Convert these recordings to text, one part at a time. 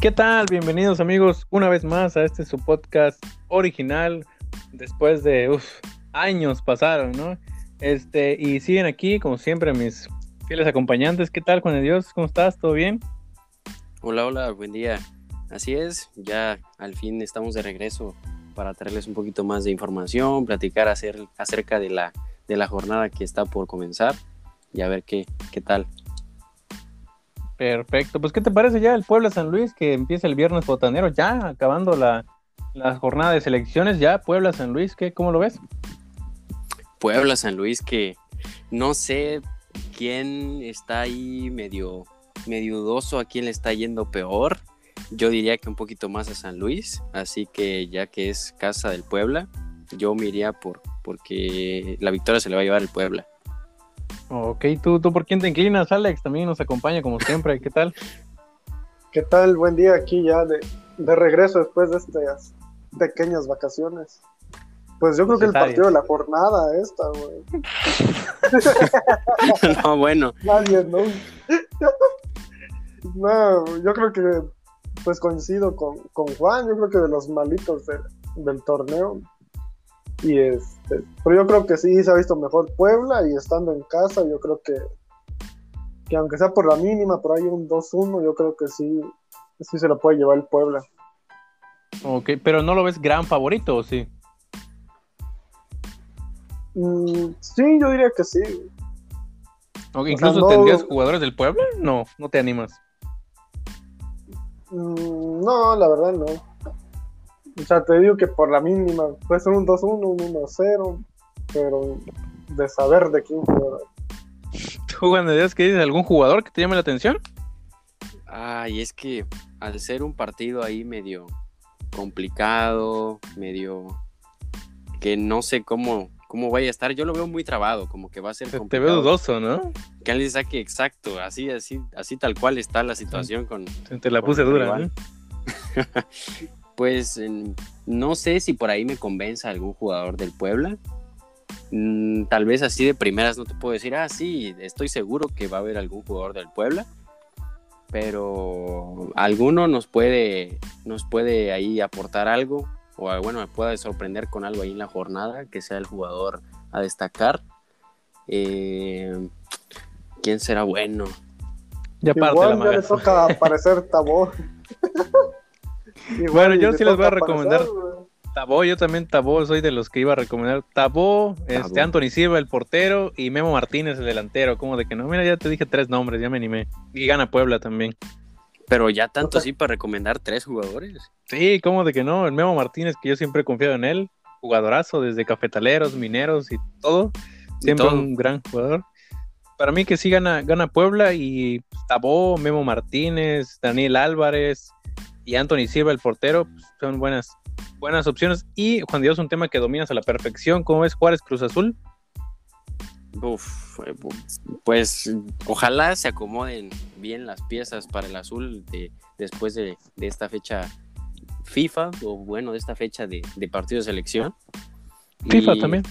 ¿Qué tal? Bienvenidos amigos una vez más a este su podcast original. Después de uf, años pasaron, ¿no? Este, y siguen aquí, como siempre, mis fieles acompañantes. ¿Qué tal, Juan de Dios? ¿Cómo estás? ¿Todo bien? Hola, hola, buen día. Así es, ya al fin estamos de regreso para traerles un poquito más de información, platicar acerca de la, de la jornada que está por comenzar y a ver qué, qué tal. Perfecto, pues ¿qué te parece ya el Puebla San Luis que empieza el viernes botanero, ya acabando la, jornada de selecciones, ya Puebla San Luis, ¿qué, ¿cómo lo ves? Puebla San Luis que no sé quién está ahí medio, medio dudoso, a quién le está yendo peor. Yo diría que un poquito más a San Luis, así que ya que es casa del Puebla, yo me iría por porque la victoria se le va a llevar el Puebla. Ok, ¿tú, ¿tú por quién te inclinas, Alex? También nos acompaña como siempre. ¿Qué tal? ¿Qué tal? Buen día aquí ya de, regreso después de estas pequeñas vacaciones. Pues yo creo que el partido de la jornada esta, güey. no, bueno. Nadie, ¿no? no, yo creo que pues coincido con, Juan, yo creo que de los malitos del torneo. Y este, pero yo creo que sí se ha visto mejor Puebla y estando en casa, yo creo que, que aunque sea por la mínima, por ahí un 2-1, yo creo que sí, sí se lo puede llevar el Puebla. Ok, pero no lo ves gran favorito, ¿o sí? Mm, sí, yo diría que sí. incluso tendrías jugadores del Puebla, no, no te animas. Mm, no, la verdad no. O sea, te digo que por la mínima puede ser un 2-1, un 1-0, pero de saber de quién juega. ¿Tú, Juan de Dios, que dices? ¿Algún jugador que te llame la atención? Ay, es que al ser un partido ahí medio complicado, medio que no sé cómo, cómo vaya a estar, yo lo veo muy trabado, como que va a ser complicado. Te veo dudoso, ¿no? Que alguien saque exacto, así, así, así tal cual está la situación con. Te la puse dura, ¿no? pues no sé si por ahí me convenza algún jugador del Puebla. Mm, tal vez así de primeras no te puedo decir, ah, sí, estoy seguro que va a haber algún jugador del Puebla. Pero alguno nos puede, nos puede ahí aportar algo, o bueno, me puede sorprender con algo ahí en la jornada, que sea el jugador a destacar. Eh, ¿Quién será bueno? Ya Igual ya le toca aparecer Tabó. bueno, yo sí les voy a recomendar Tabó, yo también Tabó, soy de los que iba a recomendar Tabó, este Anthony Silva, el portero, y Memo Martínez, el delantero, como de que no, mira, ya te dije tres nombres, ya me animé. Y gana Puebla también. Pero ya tanto así para recomendar tres jugadores. Sí, como de que no, el Memo Martínez, que yo siempre he confiado en él, jugadorazo desde cafetaleros, mineros y todo, siempre un gran jugador. Para mí que sí gana, gana Puebla y Tabó, Memo Martínez, Daniel Álvarez, y Anthony Silva, el portero, pues, son buenas, buenas opciones. Y Juan Dios, un tema que dominas a la perfección, ¿cómo es Juárez Cruz Azul? Uf, pues ojalá se acomoden bien las piezas para el azul de, después de, esta fecha FIFA, o bueno, de esta fecha de, partido de selección. FIFA también.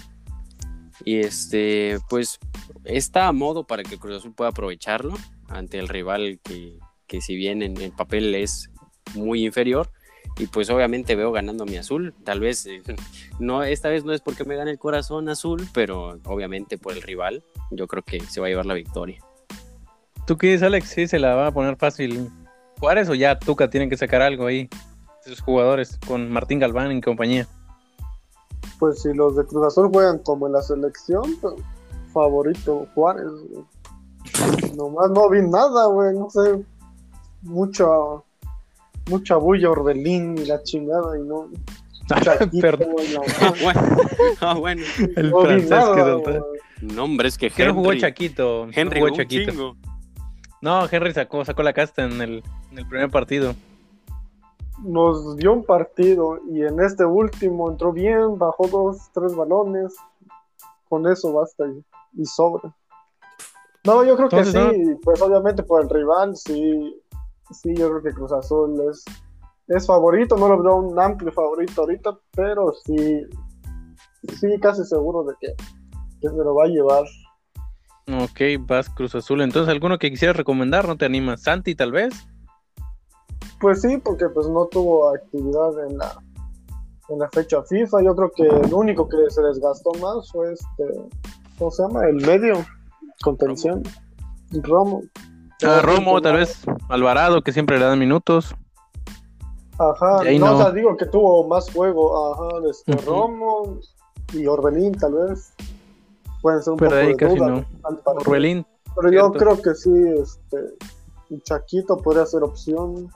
Y este, pues está a modo para que Cruz Azul pueda aprovecharlo ante el rival que, que si bien en el papel es muy inferior y pues obviamente veo ganando mi azul. Tal vez eh, no esta vez no es porque me gane el corazón azul, pero obviamente por el rival, yo creo que se va a llevar la victoria. ¿Tú qué dices, Alex? ¿Sí se la va a poner fácil Juárez o ya Tuca tienen que sacar algo ahí sus jugadores con Martín Galván y compañía? Pues si los de Cruz Azul juegan como en la selección, favorito Juárez. Nomás no vi nada, güey, no sé, mucho mucha bulla Orbelín y la chingada y no. Perdón. ah, bueno. El francés que No, hombre, es que Henry. jugó Chaquito. Henry jugó Chaquito. No, Henry sacó, sacó la casta en el, en el primer partido. Nos dio un partido y en este último entró bien, bajó dos, tres balones. Con eso basta y, y sobra. No, yo creo que sí, pues obviamente por el rival, sí, sí, yo creo que Cruz Azul es, es favorito, no lo veo un amplio favorito ahorita, pero sí, sí, casi seguro de que, que se lo va a llevar. Ok, vas Cruz Azul. Entonces, ¿alguno que quisieras recomendar? ¿No te animas? ¿Santi, tal vez? Pues sí, porque pues no tuvo actividad en la en la fecha FIFA. Yo creo que el único que se desgastó más fue este, ¿cómo se llama? El medio, contención. Romo. Ah, Romo, tal vez Alvarado, que siempre le dan minutos. Ajá, no, o sea, digo que tuvo más juego. Ajá, este, Romo y Orbelín, tal vez. Pueden ser un Pero poco ahí de casi duda, no. Orbelín. Pero yo creo que sí, este. Chaquito podría ser opción.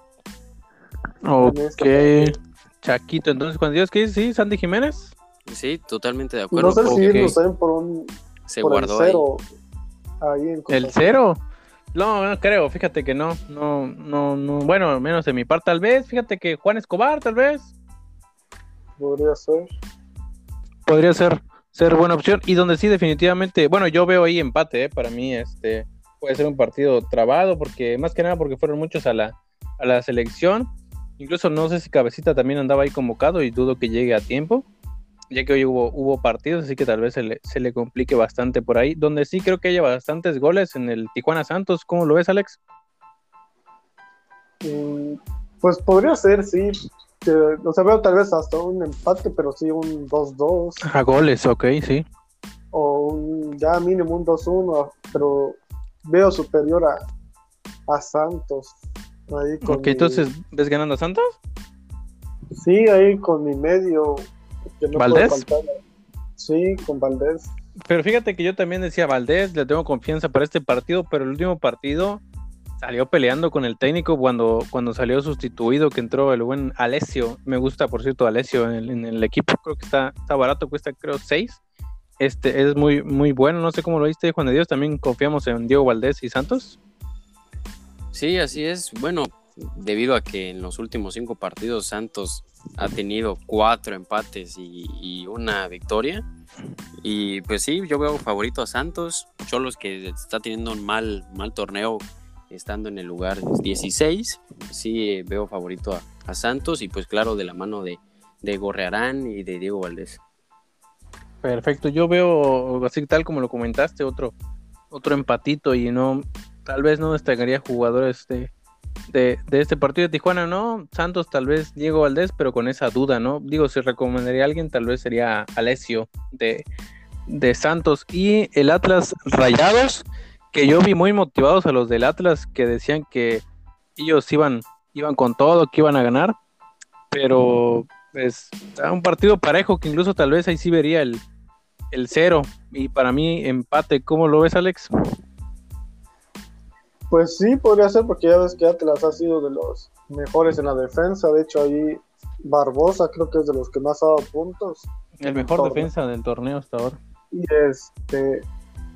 Ok. Chaquito, entonces, cuando Dios que dice, sí, Sandy Jiménez. Sí, totalmente de acuerdo. no sé si irnos también por un se por el guardó ahí. cero ahí. en El cero. No, no creo, fíjate que no, no, no, no, bueno, al menos de mi parte tal vez, fíjate que Juan Escobar tal vez Podría ser. podría ser, ser buena opción y donde sí definitivamente, bueno, yo veo ahí empate, ¿eh? para mí este puede ser un partido trabado porque más que nada porque fueron muchos a la, a la selección, incluso no sé si Cabecita también andaba ahí convocado y dudo que llegue a tiempo, ya que hoy hubo, hubo partidos, así que tal vez se le, se le complique bastante por ahí, donde sí creo que haya bastantes goles en el Tijuana Santos, ¿cómo lo ves Alex? Mm, Pues podría ser, sí. O sea, veo tal vez hasta un empate, pero sí un 2-2 A goles, ok, sí. o un, ya mínimo un 2-1, pero veo superior a, a Santos. Ahí con Ok, mi- entonces, ¿ves ganando a Santos? Sí, ahí con mi medio. No ¿Valdés? Sí, con Valdés. Pero fíjate que yo también decía Valdés, le tengo confianza para este partido, pero el último partido salió peleando con el técnico cuando, cuando salió sustituido, que entró el buen Alessio. Me gusta, por cierto, Alessio en el, en el equipo. Creo que está, está barato, cuesta creo 6. Este es muy, muy bueno. No sé cómo lo viste, Juan de Dios. También confiamos en Diego Valdés y Santos. Sí, así es. Bueno, debido a que en los últimos cinco partidos Santos ha tenido cuatro empates y, una victoria. Y pues sí, yo veo favorito a Santos. Cholos que está teniendo un mal, mal torneo estando en el lugar 16. Sí, veo favorito a, a Santos y pues claro, de la mano de, de Gorrearán y de Diego Valdés. Perfecto, yo veo así tal como lo comentaste, otro, otro empatito y no, tal vez no destacaría jugadores de, de, de este partido de Tijuana, ¿no? Santos tal vez Diego Valdés, pero con esa duda, ¿no? Digo, si recomendaría a alguien, tal vez sería Alessio de, de Santos y el Atlas Rayados, que yo vi muy motivados a los del Atlas que decían que ellos iban, iban con todo, que iban a ganar, pero pues era un partido parejo que incluso tal vez ahí sí vería el, el cero y para mí empate. ¿Cómo lo ves, Alex? Pues sí, podría ser, porque ya ves que Atlas ha sido de los mejores en la defensa. De hecho, ahí Barbosa creo que es de los que más ha dado puntos. El mejor Torneo. defensa del torneo hasta ahora. Y este,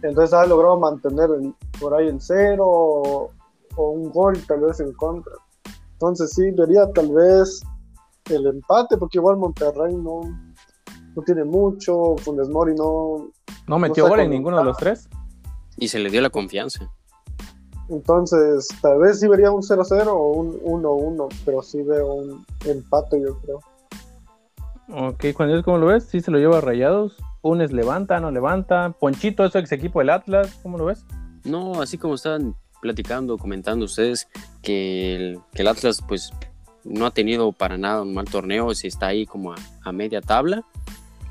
entonces ha logrado mantener el- por ahí el cero o, o un gol tal vez en contra. Entonces sí, vería tal vez el empate, porque igual Monterrey no, no tiene mucho, Funes Mori no. No metió sé gol en ninguno de los tres. Y se le dio la confianza. Entonces, tal vez sí vería un 0-0 o un 1-1, pero sí veo un empate, yo creo. Ok, Juan Dios, ¿cómo lo ves? Sí se lo lleva a Rayados. Punes levanta, no levanta. Ponchito, eso ex equipo del Atlas, ¿cómo lo ves? No, así como estaban platicando, comentando ustedes que el, que el Atlas pues no ha tenido para nada un mal torneo, se está ahí como a, a media tabla,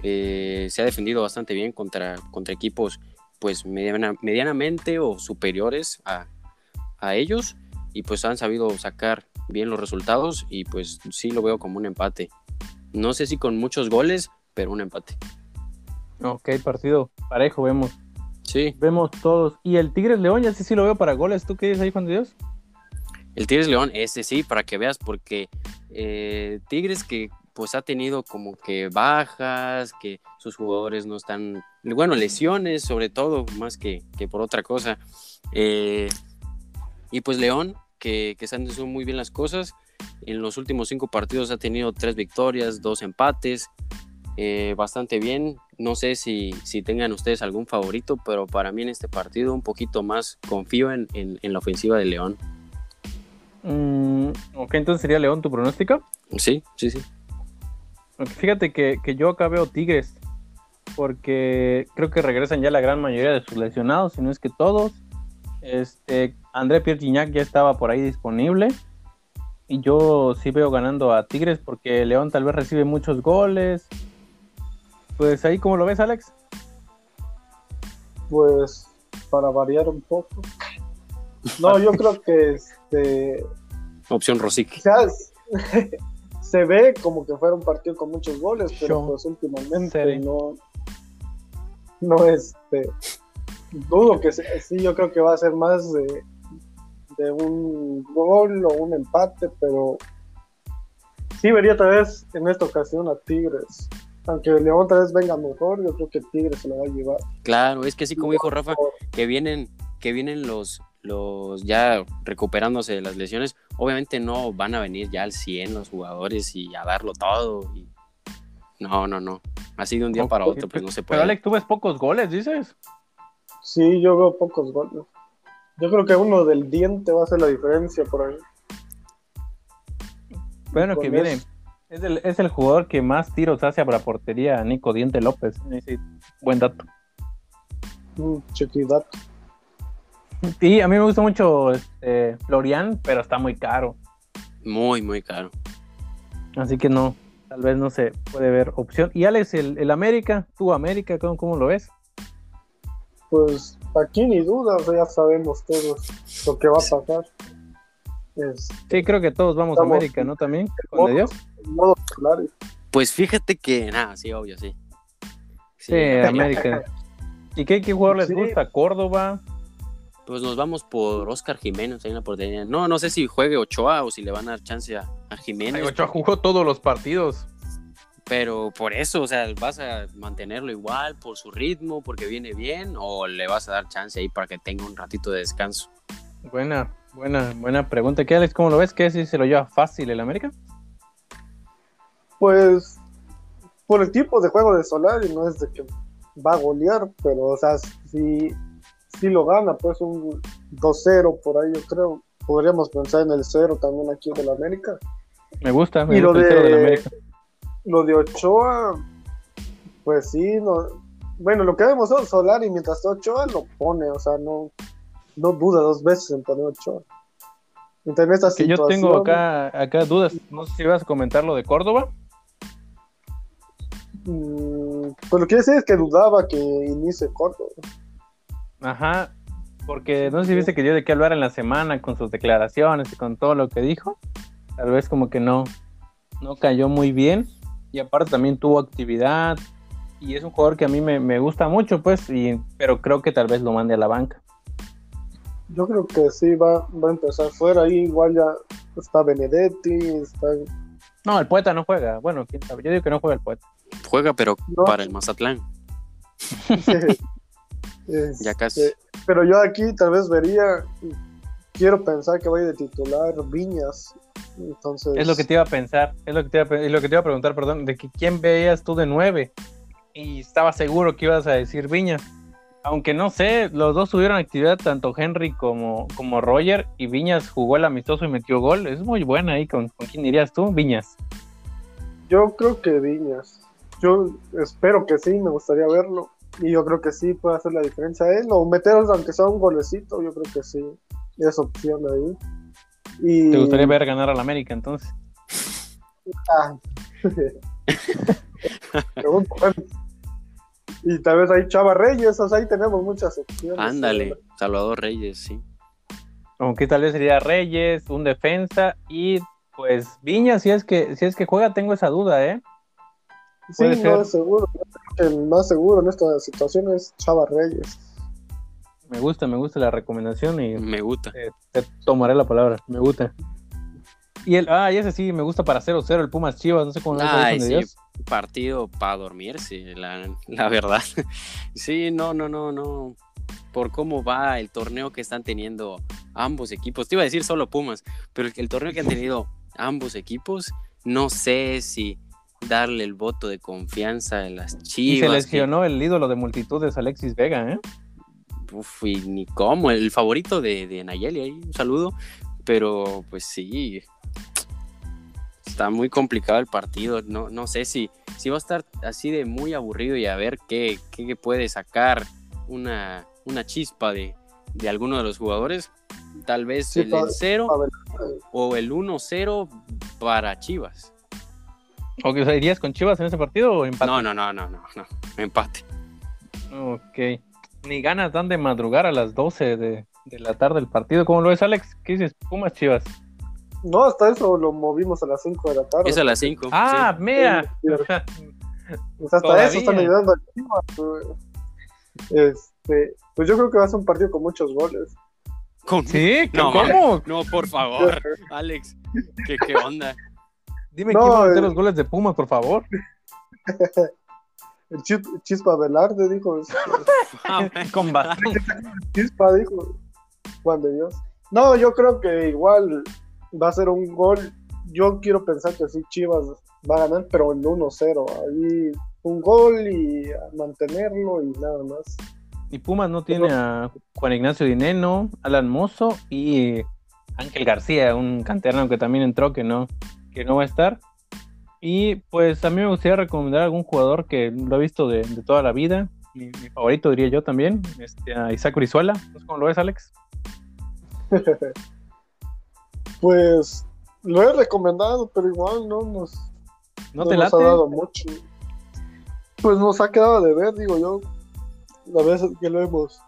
Eh, se ha defendido bastante bien contra, contra equipos pues mediana- medianamente o superiores a, a ellos y pues han sabido sacar bien los resultados y pues sí lo veo como un empate. No sé si con muchos goles, pero un empate. Ok, partido parejo, vemos. Sí, Vemos todos. Y el Tigres León, ya sí, sí lo veo para goles. ¿Tú qué dices ahí, Juan de Dios? El Tigres León, ese sí, para que veas, porque eh, Tigres que pues ha tenido como que bajas, que sus jugadores no están, bueno, lesiones sobre todo, más que, que por otra cosa. Eh, y pues León, que, que están haciendo muy bien las cosas, en los últimos cinco partidos ha tenido tres victorias, dos empates, eh, bastante bien. No sé si, si tengan ustedes algún favorito, pero para mí en este partido un poquito más confío en, en- en la ofensiva de León. Mm, ok, entonces sería León tu pronóstico. Sí, sí, sí. Fíjate que, que yo acá veo Tigres. porque creo que regresan ya la gran mayoría de sus lesionados, si no es que todos. Este, André Pierre Gignac ya estaba por ahí disponible. Y yo sí veo ganando a Tigres porque León tal vez recibe muchos goles. Pues ahí, ¿cómo lo ves, Alex? Pues para variar un poco. No, yo creo que este. Opción Rosic. se ve como que fuera un partido con muchos goles, pero pues últimamente no. No, este. Dudo que sí, yo creo que va a ser más de, de un gol o un empate, pero sí vería tal vez en esta ocasión a Tigres. Aunque León tal vez venga mejor, yo creo que Tigres se lo va a llevar. Claro, es que así como dijo Rafa, que vienen, que vienen los, los ya recuperándose de las lesiones, obviamente no van a venir ya al 100 los jugadores y a darlo todo. No, no, no. Así de un día para otro, pues no se puede. Pero Alex, tú ves pocos goles, dices. Sí, yo veo pocos goles. Yo creo que uno del diente va a ser la diferencia por ahí. Bueno, que viene. Es el, es el, jugador que más tiros hace a la portería, Nico Diente López. buen dato. Mm, dato. Sí, a mí me gusta mucho este, Florian, pero está muy caro. Muy, muy caro. Así que no, tal vez no se puede ver opción. Y Alex, el, el América, tú América, ¿cómo, ¿cómo, lo ves? Pues aquí ni duda, ya sabemos todos lo que va a pasar. sí, creo que todos vamos a América, ¿no? También, con Dios. Pues fíjate que, nada, sí, obvio, sí. Sí, América. ¿Y qué, qué jugador les gusta? ¿Córdoba? Pues nos vamos por Oscar Jiménez en la portería. No, no sé si juegue Ochoa o si le van a dar chance a, Jiménez. Ochoa jugó todos los partidos. Pero por eso, o sea, ¿vas a mantenerlo igual por su ritmo, porque viene bien, o le vas a dar chance ahí para que tenga un ratito de descanso? Buena, buena, buena pregunta. ¿Qué, Alex? ¿Cómo lo ves? ¿Qué si se lo lleva fácil el América? Pues por el tipo de juego de Solari no es de que va a golear, pero o sea, si, si lo gana, pues un 2-0 por ahí yo creo. Podríamos pensar en el 0 también aquí en el América. Me gusta, me y gusta lo de, América lo de Ochoa, pues sí, no, bueno, lo que vemos es Solari mientras Ochoa lo pone, o sea, no, no duda dos veces en poner Ochoa. Entonces, que yo tengo acá, acá dudas, no sé si vas a comentar lo de Córdoba. Mm, pues lo que decir es que dudaba que inicie Córdoba. Ajá, porque no sé si viste que dio de qué hablar en la semana con sus declaraciones y con todo lo que dijo. Tal vez como que no, no cayó muy bien y aparte también tuvo actividad y es un jugador que a mí me, gusta mucho, pues, y, pero creo que tal vez lo mande a la banca. Yo creo que sí, va, va a empezar fuera, ahí igual ya está Benedetti, está... No, el poeta no juega, bueno, quién sabe, yo digo que no juega el poeta. Juega, pero para el Mazatlán. ya casi. Este, pero yo aquí tal vez vería, quiero pensar que vaya de titular Viñas, es lo que te iba a pensar, es lo que te iba a, lo que te iba a preguntar, perdón, de que quién veías tú de nueve y estaba seguro que ibas a decir Viñas. Aunque no sé, los dos tuvieron actividad, tanto Henry como, como Roger, y Viñas jugó el amistoso y metió gol. Es muy buena ahí. ¿Con, quién dirías tú, Viñas? Yo creo que Viñas. Yo espero que sí, me gustaría verlo. Y yo creo que sí puede hacer la diferencia él. O meterlos aunque sea un golecito, yo creo que sí. Es opción ahí. ¿Te gustaría ver ganar al América entonces? Ah. y tal vez ahí Chava Reyes, o sea, ahí tenemos muchas opciones. Ándale, Salvador Reyes, sí. Aunque tal vez sería Reyes, un defensa y pues Viña, si es que si es que juega, tengo esa duda, ¿eh? Sí, no es seguro. El más seguro en esta situación es Chava Reyes. Me gusta, me gusta la recomendación y me gusta. te tomaré la palabra, me gusta. Y el, ah, y ese sí, me gusta para 0-0 el Pumas Chivas, no sé cómo Ay, sí, partido para dormirse, la, la verdad. sí, no, no, no, no. Por cómo va el torneo que están teniendo ambos equipos. Te iba a decir solo Pumas, pero el, el torneo que han tenido ambos equipos, no sé si darle el voto de confianza a las Chivas. Y se lesionó el ídolo de multitudes, Alexis Vega, ¿eh? Uf, y ni cómo, el favorito de, de Nayeli ahí, un saludo, pero pues sí, está muy complicado el partido. No, no sé si, si va a estar así de muy aburrido y a ver qué, qué puede sacar una, una chispa de, de alguno de los jugadores. Tal vez el 0 o el 1-0 para Chivas. ¿O que irías con Chivas en ese partido o empate? No, no, no, no, no, no. empate. Ok. Ni ganas dan de madrugar a las 12 de, de la tarde el partido. ¿Cómo lo ves, Alex? ¿Qué dices? Pumas Chivas. No, hasta eso lo movimos a las 5 de la tarde. Es a las 5. Ah, mira. hasta eso están ayudando a Chivas. Este, pues yo creo que va a ser un partido con muchos goles. ¿Sí? No, ¿Cómo? No, por favor, Alex. ¿Qué, qué onda? Dime quién va a meter los goles de Pumas, por favor. El Chispa Velarde dijo. Ah, con bastante. Chispa dijo. Juan de Dios. No, yo creo que igual va a ser un gol. Yo quiero pensar que sí, Chivas va a ganar, pero en 1-0. Ahí un gol y mantenerlo y nada más. Y Pumas no tiene a Juan Ignacio Dineno, Alan Mozo y Ángel García, un canterano que también entró que no, que no va a estar. Y pues a mí me gustaría recomendar a algún jugador que lo he visto de, toda la vida. Mi, favorito diría yo también, este, a Isaac Brizuela. ¿Cómo lo ves, Alex? pues lo he recomendado, pero igual no nos, ¿No, te late? ha dado mucho. Pues nos ha quedado de ver, digo yo, la vez que lo hemos.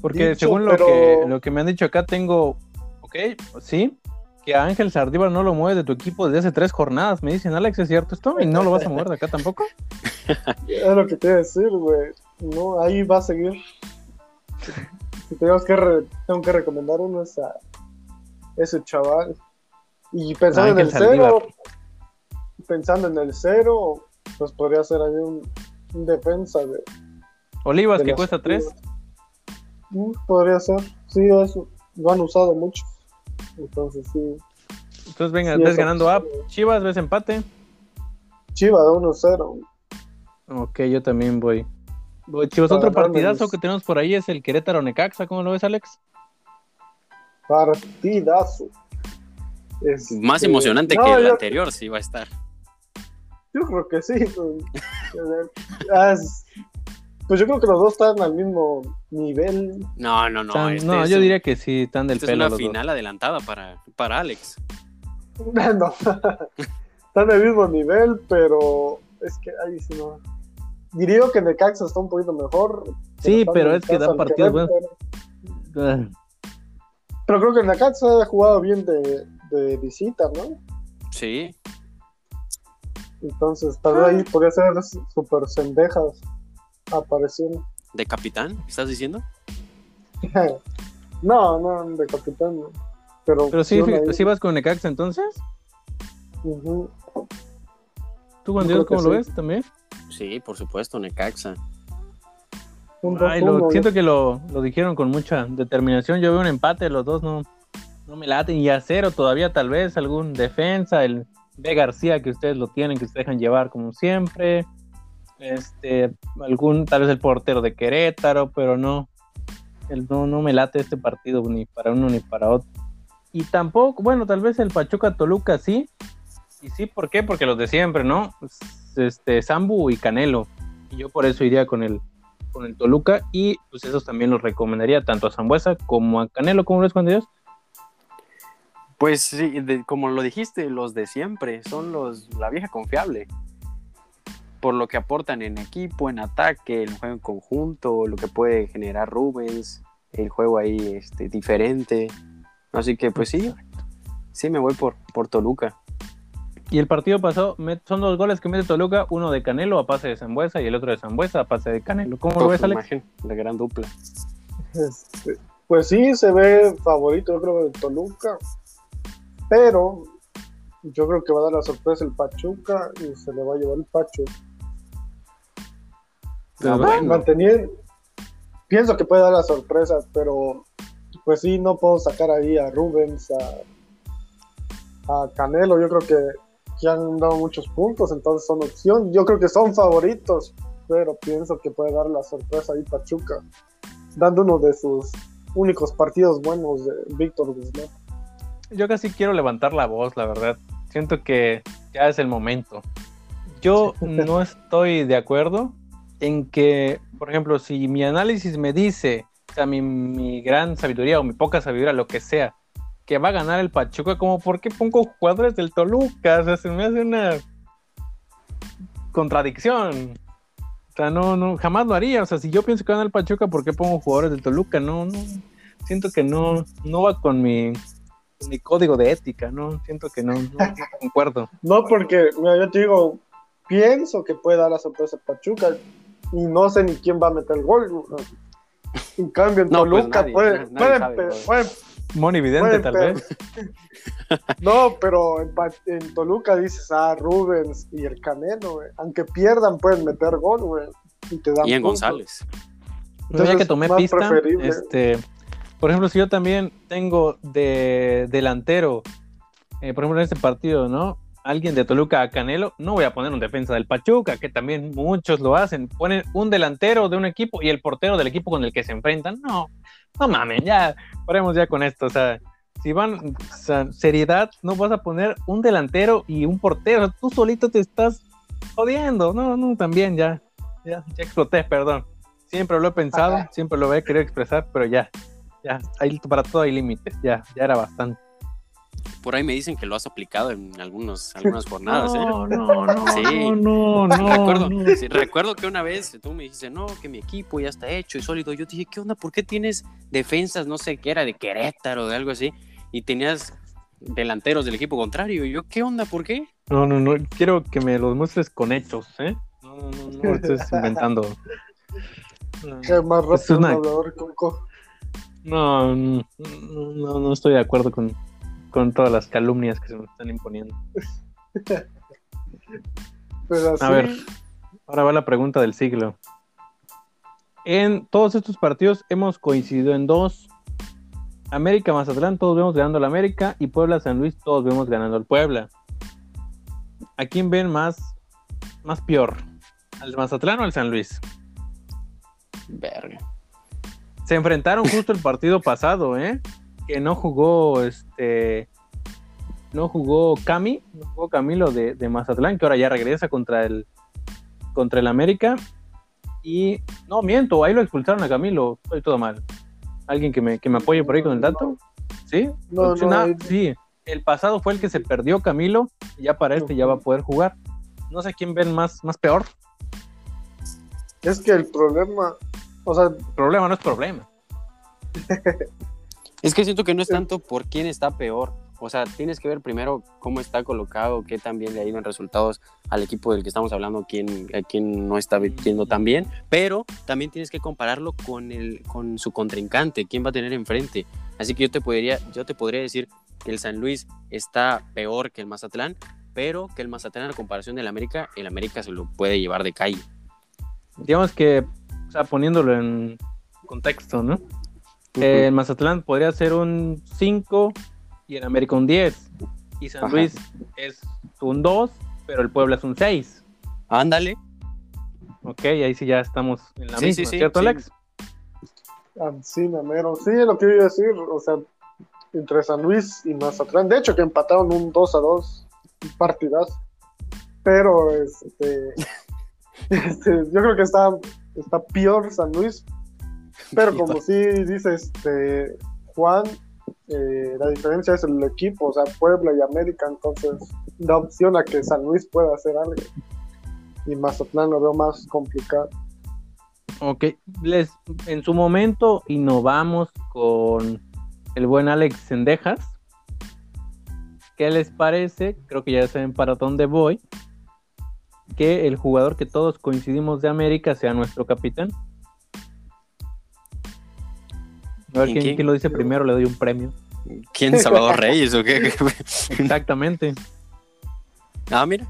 Porque según lo, que, lo que me han dicho acá, tengo, ok, sí, que a Ángel Sardívar no lo mueve de tu equipo desde hace tres jornadas. Me dicen, Alex, ¿es cierto esto? ¿Y no lo vas a mover de acá tampoco? Es lo que te iba a decir, güey. No, ahí va a seguir. Si tenemos que tengo que recomendar uno es a ese chaval. Y pensando en el cero, pensando en el cero, pues podría ser ahí un, defensa de. Olivas, que cuesta tres. Mm, podría ser, sí, eso. Lo han usado mucho. Entonces sí. Entonces venga, ves ganando a Chivas, ves empate. Chivas 1-0. Ok, yo también voy. Chivas, otro partidazo que tenemos por ahí es el Querétaro Necaxa, ¿cómo lo ves, Alex? Partidazo. Más este, emocionante que el anterior, sí va a estar. Yo creo que sí. Pues, pues yo creo que los dos están al mismo nivel. No, no, no. Este no, yo diría que sí, están del pelo. Es una final adelantada para, para Alex. no, están del mismo nivel, pero es que ahí sí no. Diría que Necaxa está un poquito mejor. Sí, pero es que da partidos buenos. Pero creo que Necaxa ha jugado bien de, de visita, ¿no? Sí. Entonces, tal vez ahí podría ser super cendejas apareciendo. ¿De capitán? ¿Estás diciendo? no, no, de capitán no. Pero, Pero sí, sí, vas con Necaxa entonces. ¿Tú, Juan Dios, cómo lo ves también? Sí, por supuesto, Necaxa. Ay, lo, siento que lo, lo, dijeron con mucha determinación. Yo veo un empate, los dos no, no me laten. Y a cero todavía, tal vez, algún defensa, el B. García, que ustedes lo tienen, que ustedes dejan llevar como siempre este, algún, tal vez el portero de Querétaro, pero no, el, no, no me late este partido ni para uno ni para otro. Y tampoco, bueno, tal vez el Pachuca Toluca sí, y sí, ¿por qué? Porque los de siempre, ¿no? Pues, este, Sambu y Canelo, y yo por eso iría con el, con el Toluca, y pues esos también los recomendaría tanto a Zambuesa como a Canelo, ¿cómo ves, Juan Dios? Pues sí, como lo dijiste, los de siempre, son los, la vieja confiable por lo que aportan en equipo, en ataque, el juego en conjunto, lo que puede generar Rubens, el juego ahí este, diferente. Así que pues sí, sí me voy por, por Toluca. Y el partido pasó, son dos goles que mete Toluca, uno de Canelo a pase de Zambuesa y el otro de Zambuesa a pase de Canelo. ¿Cómo lo ves, Alex? Imagen de gran dupla. Este, pues sí, se ve favorito, yo creo, de Toluca. Pero yo creo que va a dar la sorpresa el Pachuca y se le va a llevar el Pachuca. Pienso que puede dar las sorpresas, pero pues sí, no puedo sacar ahí a Rubens, a, Canelo. Yo creo que, ya han dado muchos puntos, entonces son opción. Yo creo que son favoritos, pero pienso que puede dar la sorpresa ahí Pachuca, dando uno de sus únicos partidos buenos de Víctor Guzmán. Yo casi quiero levantar la voz, la verdad. Siento que ya es el momento. Yo no estoy de acuerdo en que, por ejemplo, si mi análisis me dice, o sea, mi, gran sabiduría o mi poca sabiduría, lo que sea, que va a ganar el Pachuca, como por qué pongo jugadores del Toluca, o sea, se me hace una contradicción. O sea, no, no, jamás lo haría. O sea, si yo pienso que gana el Pachuca, ¿por qué pongo jugadores del Toluca? No, no, siento que no, no va con mi, mi código de ética, ¿no? Siento que no, no, concuerdo. No, porque, mira, yo te digo, pienso que puede dar la sorpresa Pachuca y no sé ni quién va a meter el gol. En cambio, en pues Toluca puede, puede, Moni Vidente, tal vez. No, pero en, Toluca dices, ah, Rubens y el Canelo, Aunque pierdan, pueden meter gol, güey. Y, te dan y en González. Entonces, ya que tomé pista, este, por ejemplo, si yo también tengo de delantero, eh, por ejemplo, en este partido, ¿no? Alguien de Toluca a Canelo, no voy a poner un defensa del Pachuca, que también muchos lo hacen. Ponen un delantero de un equipo y el portero del equipo con el que se enfrentan. No, no mames, ya, paremos ya con esto. O sea, si van, o sea, seriedad, no vas a poner un delantero y un portero. tú solito te estás jodiendo. No, no, también ya, ya, ya exploté, perdón. Siempre lo he pensado, siempre lo he querido expresar, pero ya, ya, para todo hay límites, ya, ya era bastante. Por ahí me dicen que lo has aplicado en algunos, algunas jornadas, ¿eh? No, no, no, sí. no, no, recuerdo, recuerdo que una vez tú me dijiste, no, que mi equipo ya está hecho y sólido. Yo te dije, ¿qué onda? ¿Por qué tienes defensas, no sé qué era, de Querétaro o de algo así? Y tenías delanteros del equipo contrario. Y yo, ¿qué onda? ¿Por qué? No, no, no. Quiero que me los muestres con hechos, ¿eh? No, no, no, no estés inventando. Qué más rápido, Coco. No, no, no, estoy de acuerdo con, todas las calumnias que se me están imponiendo. A ver, ahora va la pregunta del siglo. En todos estos partidos hemos coincidido en dos. América Mazatlán, todos vemos ganando al América. Y Puebla San Luis, todos vemos ganando al Puebla. ¿A quién ven más, más peor? ¿Al Mazatlán o al San Luis? Verga. Se enfrentaron justo el partido pasado, ¿eh? Que no jugó este. No jugó Cami, no jugó Camilo de, Mazatlán, que ahora ya regresa contra el contra el América. Y no, miento, ahí lo expulsaron a Camilo, estoy todo mal. ¿Alguien que me, que me apoye por ahí con el dato? ¿Sí? No, no, sí. El pasado fue el que se perdió Camilo, y ya para este ya va a poder jugar. No sé quién ven más, más peor. Es que el problema, o sea, problema no es problema. es que siento que no es tanto por quién está peor. O sea, tienes que ver primero cómo está colocado, qué también le ha ido en resultados al equipo del que estamos hablando, quién, quién no está viendo tan bien, pero también tienes que compararlo con, el, con su contrincante, quién va a tener enfrente. Así que yo te, podría, yo te podría decir que el San Luis está peor que el Mazatlán, pero que el Mazatlán a comparación del América, el América se lo puede llevar de calle. Digamos que o sea, poniéndolo en contexto, ¿no? El Mazatlán podría ser un 5 y el América un 10. Y San Luis es un 2, pero el Puebla es un 6. Ándale. Ok, ahí sí ya estamos en la misma, ¿cierto, Alex? Sí, Namero. Sí, lo que iba a decir, o sea, entre San Luis y Mazatlán. De hecho, que empataron un 2 a 2 partidas. Pero, este, este, yo creo que está está peor San Luis. Pero como sí dice este Juan, eh, la diferencia es el equipo, o sea, Puebla y América, entonces da opción a que San Luis pueda hacer algo. Y Mazatlán lo veo más complicado. Ok, les, en su momento innovamos con el buen Alex Sendejas. ¿Qué les parece? Creo que ya saben para dónde voy que el jugador que todos coincidimos de América sea nuestro capitán. A ver ¿quién, lo dice primero, le doy un premio. ¿Quién? ¿Salvador Reyes o qué? Exactamente. Ah, mira.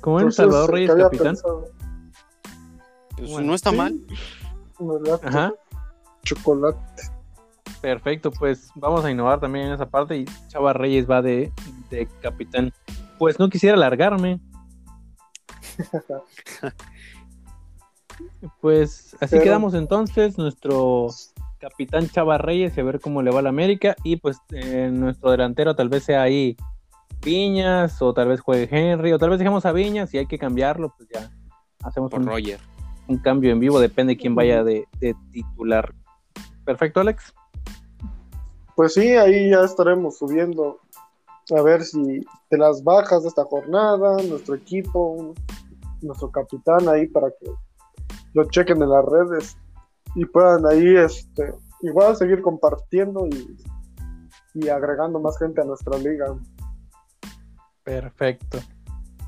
¿Cómo es Salvador Reyes capitán? Pues no está mal. Ajá. Chocolate. Perfecto, pues vamos a innovar también en esa parte y Chava Reyes va de, de capitán. Pues no quisiera alargarme, pues así quedamos entonces, nuestro capitán Chava Reyes y a ver cómo le va a la América y pues eh, nuestro delantero tal vez sea ahí Viñas, o tal vez juegue Henry, o tal vez dejemos a Viñas y hay que cambiarlo, pues ya hacemos Por Roger. un cambio en vivo, depende de quién vaya de, de titular. Perfecto, Alex. Pues sí, ahí ya estaremos subiendo a ver si de las bajas de esta jornada, nuestro equipo, nuestro capitán ahí para que lo chequen en las redes y puedan ahí este igual seguir compartiendo y, y agregando más gente a nuestra liga. Perfecto.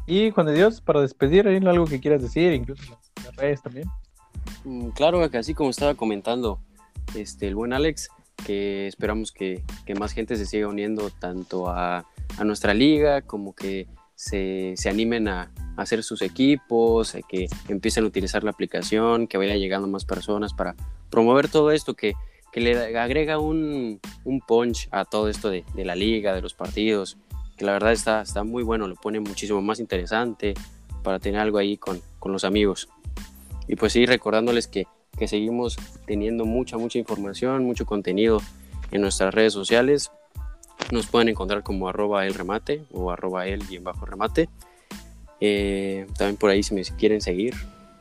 Y Juan de Dios, para despedir, ¿hay algo que quieras decir? Incluso las, las redes también. Mm, Claro que así como estaba comentando este, el buen Alex, que esperamos que, que más gente se siga uniendo tanto a, a nuestra liga como que se, se animen a, a hacer sus equipos, a que empiecen a utilizar la aplicación, que vaya llegando más personas para promover todo esto, que, que le agrega un, un punch a todo esto de, de la liga, de los partidos, que la verdad está, está muy bueno, lo pone muchísimo más interesante para tener algo ahí con, con los amigos. Y pues sí, recordándoles que, que seguimos teniendo mucha, mucha información, mucho contenido en nuestras redes sociales. Nos pueden encontrar como arroba el remate o arroba el bien bajo remate. Eh, también por ahí si me quieren seguir,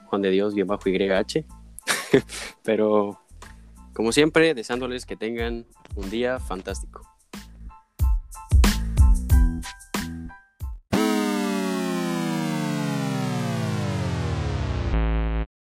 Juan de Dios bien bajo YH. Pero como siempre, deseándoles que tengan un día fantástico.